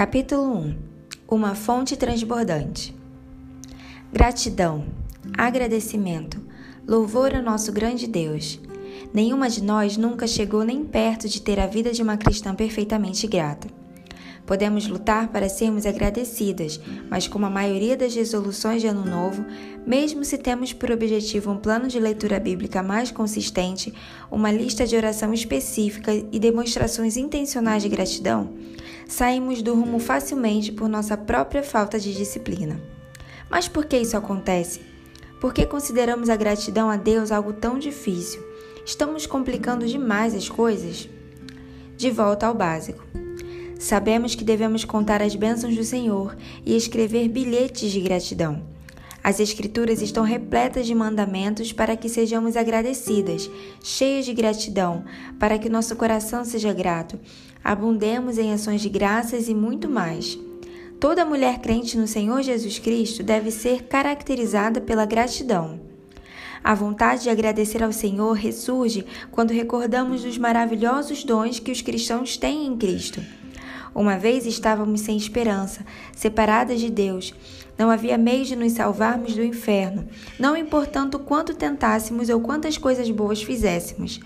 Capítulo 1 Uma fonte transbordante. Gratidão, agradecimento, louvor ao nosso grande Deus. Nenhuma de nós nunca chegou nem perto de ter a vida de uma cristã perfeitamente grata. Podemos lutar para sermos agradecidas, mas como a maioria das resoluções de Ano Novo, mesmo se temos por objetivo um plano de leitura bíblica mais consistente, uma lista de oração específica e demonstrações intencionais de gratidão, saímos do rumo facilmente por nossa própria falta de disciplina. Mas por que isso acontece? Por que consideramos a gratidão a Deus algo tão difícil? Estamos complicando demais as coisas? De volta ao básico. Sabemos que devemos contar as bênçãos do Senhor e escrever bilhetes de gratidão. As Escrituras estão repletas de mandamentos para que sejamos agradecidas, cheias de gratidão, para que nosso coração seja grato, abundemos em ações de graças e muito mais. Toda mulher crente no Senhor Jesus Cristo deve ser caracterizada pela gratidão. A vontade de agradecer ao Senhor ressurge quando recordamos dos maravilhosos dons que os cristãos têm em Cristo. Uma vez estávamos sem esperança, separadas de Deus. Não havia meio de nos salvarmos do inferno, não importando quanto tentássemos ou quantas coisas boas fizéssemos.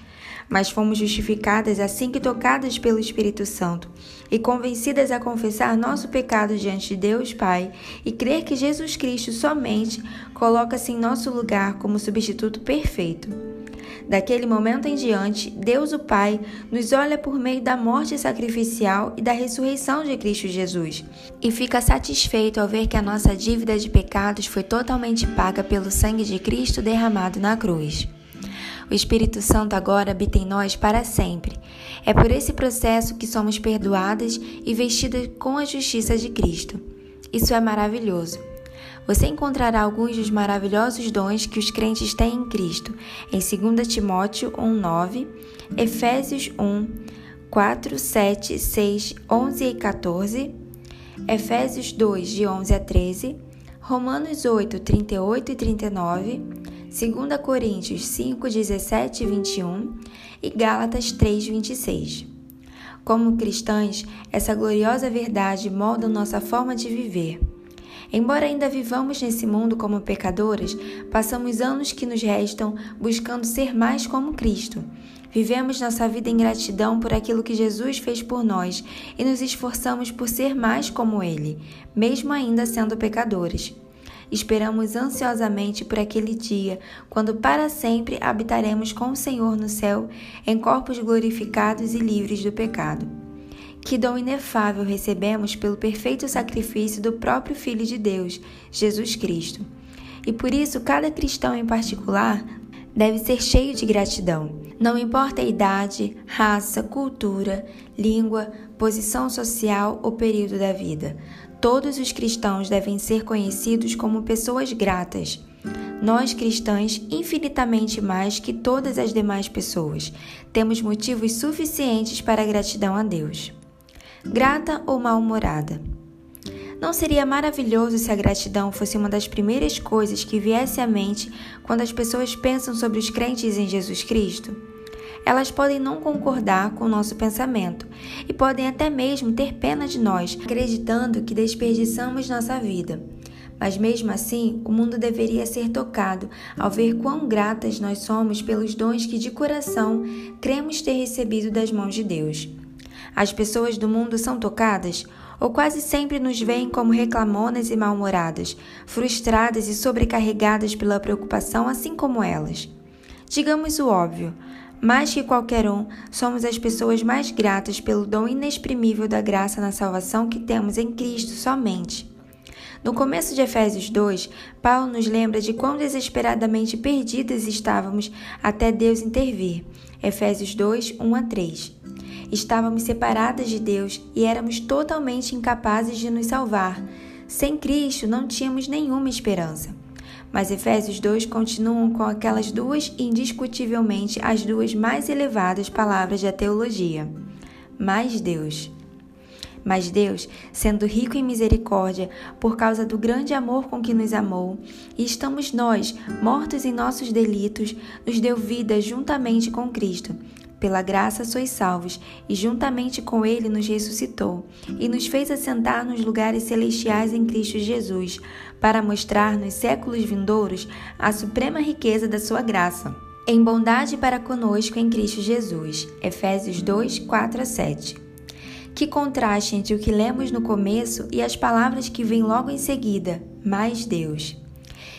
Mas fomos justificadas assim que tocadas pelo Espírito Santo e convencidas a confessar nosso pecado diante de Deus Pai e crer que Jesus Cristo somente coloca-se em nosso lugar como substituto perfeito. Daquele momento em diante, Deus o Pai nos olha por meio da morte sacrificial e da ressurreição de Cristo Jesus e fica satisfeito ao ver que a nossa dívida de pecados foi totalmente paga pelo sangue de Cristo derramado na cruz. O Espírito Santo agora habita em nós para sempre. É por esse processo que somos perdoadas e vestidas com a justiça de Cristo. Isso é maravilhoso você encontrará alguns dos maravilhosos dons que os crentes têm em Cristo em 2 Timóteo 1:9, Efésios 1, 4, 7, 6, 11 e 14, Efésios 2, de 11 a 13, Romanos 8, 38 e 39, 2 Coríntios 5, 17 e 21 e Gálatas 3, 26. Como cristãs, essa gloriosa verdade molda nossa forma de viver. Embora ainda vivamos nesse mundo como pecadoras, passamos anos que nos restam buscando ser mais como Cristo. Vivemos nossa vida em gratidão por aquilo que Jesus fez por nós e nos esforçamos por ser mais como Ele, mesmo ainda sendo pecadores. Esperamos ansiosamente por aquele dia, quando para sempre habitaremos com o Senhor no céu, em corpos glorificados e livres do pecado. Que dom inefável recebemos pelo perfeito sacrifício do próprio Filho de Deus, Jesus Cristo. E por isso, cada cristão em particular deve ser cheio de gratidão. Não importa a idade, raça, cultura, língua, posição social ou período da vida, todos os cristãos devem ser conhecidos como pessoas gratas. Nós cristãs, infinitamente mais que todas as demais pessoas, temos motivos suficientes para a gratidão a Deus grata ou mal-humorada. Não seria maravilhoso se a gratidão fosse uma das primeiras coisas que viesse à mente quando as pessoas pensam sobre os crentes em Jesus Cristo? Elas podem não concordar com o nosso pensamento e podem até mesmo ter pena de nós, acreditando que desperdiçamos nossa vida. Mas mesmo assim, o mundo deveria ser tocado ao ver quão gratas nós somos pelos dons que de coração cremos ter recebido das mãos de Deus. As pessoas do mundo são tocadas ou quase sempre nos veem como reclamonas e mal-humoradas, frustradas e sobrecarregadas pela preocupação, assim como elas. Digamos o óbvio: mais que qualquer um, somos as pessoas mais gratas pelo dom inexprimível da graça na salvação que temos em Cristo somente. No começo de Efésios 2, Paulo nos lembra de quão desesperadamente perdidas estávamos até Deus intervir. Efésios 2, 1 a 3. Estávamos separadas de Deus e éramos totalmente incapazes de nos salvar. Sem Cristo não tínhamos nenhuma esperança. Mas Efésios 2 continuam com aquelas duas indiscutivelmente as duas mais elevadas palavras da teologia. Mais Deus. Mas Deus, sendo rico em misericórdia, por causa do grande amor com que nos amou, e estamos nós, mortos em nossos delitos, nos deu vida juntamente com Cristo pela graça sois salvos, e juntamente com ele nos ressuscitou, e nos fez assentar nos lugares celestiais em Cristo Jesus, para mostrar nos séculos vindouros a suprema riqueza da sua graça. Em bondade para conosco em Cristo Jesus. Efésios 2, 4 a 7. Que contraste entre o que lemos no começo e as palavras que vêm logo em seguida, mais Deus.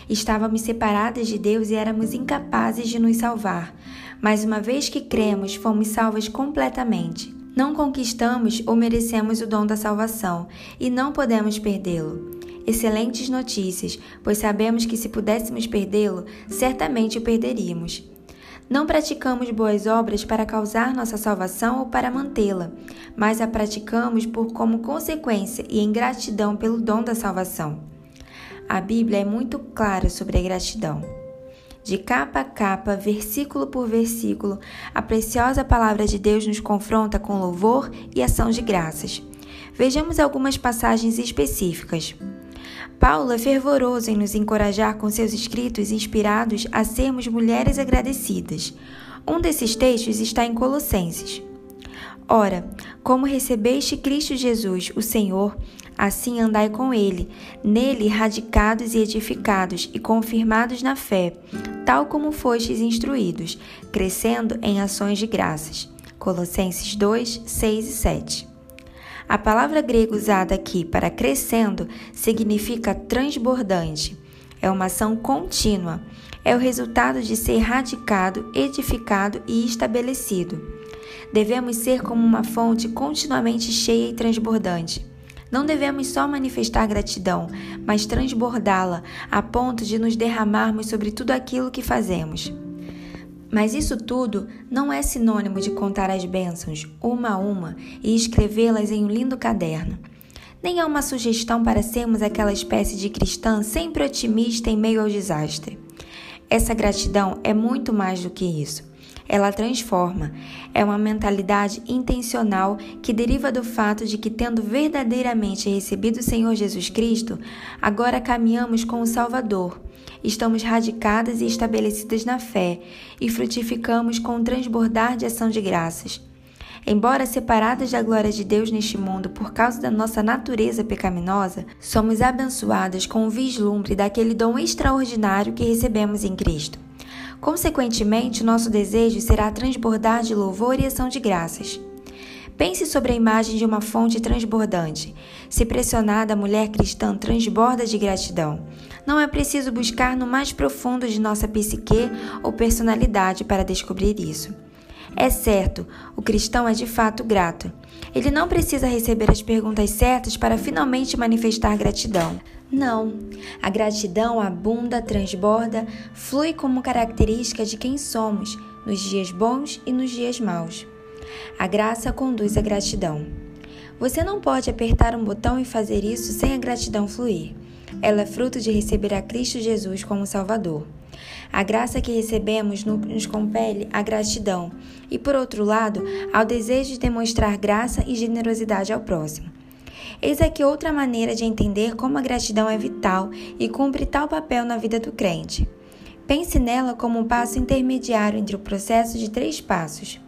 Estávamos separadas de Deus e éramos incapazes de nos salvar, mas uma vez que cremos, fomos salvas completamente. Não conquistamos ou merecemos o dom da salvação e não podemos perdê-lo. Excelentes notícias, pois sabemos que se pudéssemos perdê-lo, certamente o perderíamos. Não praticamos boas obras para causar nossa salvação ou para mantê-la, mas a praticamos por como consequência e em gratidão pelo dom da salvação. A Bíblia é muito clara sobre a gratidão. De capa a capa, versículo por versículo, a preciosa palavra de Deus nos confronta com louvor e ação de graças. Vejamos algumas passagens específicas. Paulo é fervoroso em nos encorajar com seus escritos inspirados a sermos mulheres agradecidas. Um desses textos está em Colossenses. Ora, como recebeste Cristo Jesus, o Senhor, Assim andai com ele, nele radicados e edificados e confirmados na fé, tal como fostes instruídos, crescendo em ações de graças. Colossenses 2, 6 e 7. A palavra grega usada aqui para crescendo significa transbordante. É uma ação contínua. É o resultado de ser radicado, edificado e estabelecido. Devemos ser como uma fonte continuamente cheia e transbordante. Não devemos só manifestar gratidão, mas transbordá-la a ponto de nos derramarmos sobre tudo aquilo que fazemos. Mas isso tudo não é sinônimo de contar as bênçãos, uma a uma, e escrevê-las em um lindo caderno. Nem é uma sugestão para sermos aquela espécie de cristã sempre otimista em meio ao desastre. Essa gratidão é muito mais do que isso ela transforma. É uma mentalidade intencional que deriva do fato de que, tendo verdadeiramente recebido o Senhor Jesus Cristo, agora caminhamos com o Salvador. Estamos radicadas e estabelecidas na fé e frutificamos com um transbordar de ação de graças. Embora separadas da glória de Deus neste mundo por causa da nossa natureza pecaminosa, somos abençoadas com o vislumbre daquele dom extraordinário que recebemos em Cristo. Consequentemente, nosso desejo será transbordar de louvor e ação de graças. Pense sobre a imagem de uma fonte transbordante. Se pressionada, a mulher cristã transborda de gratidão. Não é preciso buscar no mais profundo de nossa psique ou personalidade para descobrir isso. É certo, o cristão é de fato grato. Ele não precisa receber as perguntas certas para finalmente manifestar gratidão. Não. A gratidão abunda, transborda, flui como característica de quem somos, nos dias bons e nos dias maus. A graça conduz à gratidão. Você não pode apertar um botão e fazer isso sem a gratidão fluir. Ela é fruto de receber a Cristo Jesus como Salvador. A graça que recebemos nos compele à gratidão e, por outro lado, ao desejo de demonstrar graça e generosidade ao próximo. Eis aqui outra maneira de entender como a gratidão é vital e cumpre tal papel na vida do crente. Pense nela como um passo intermediário entre o processo de três passos.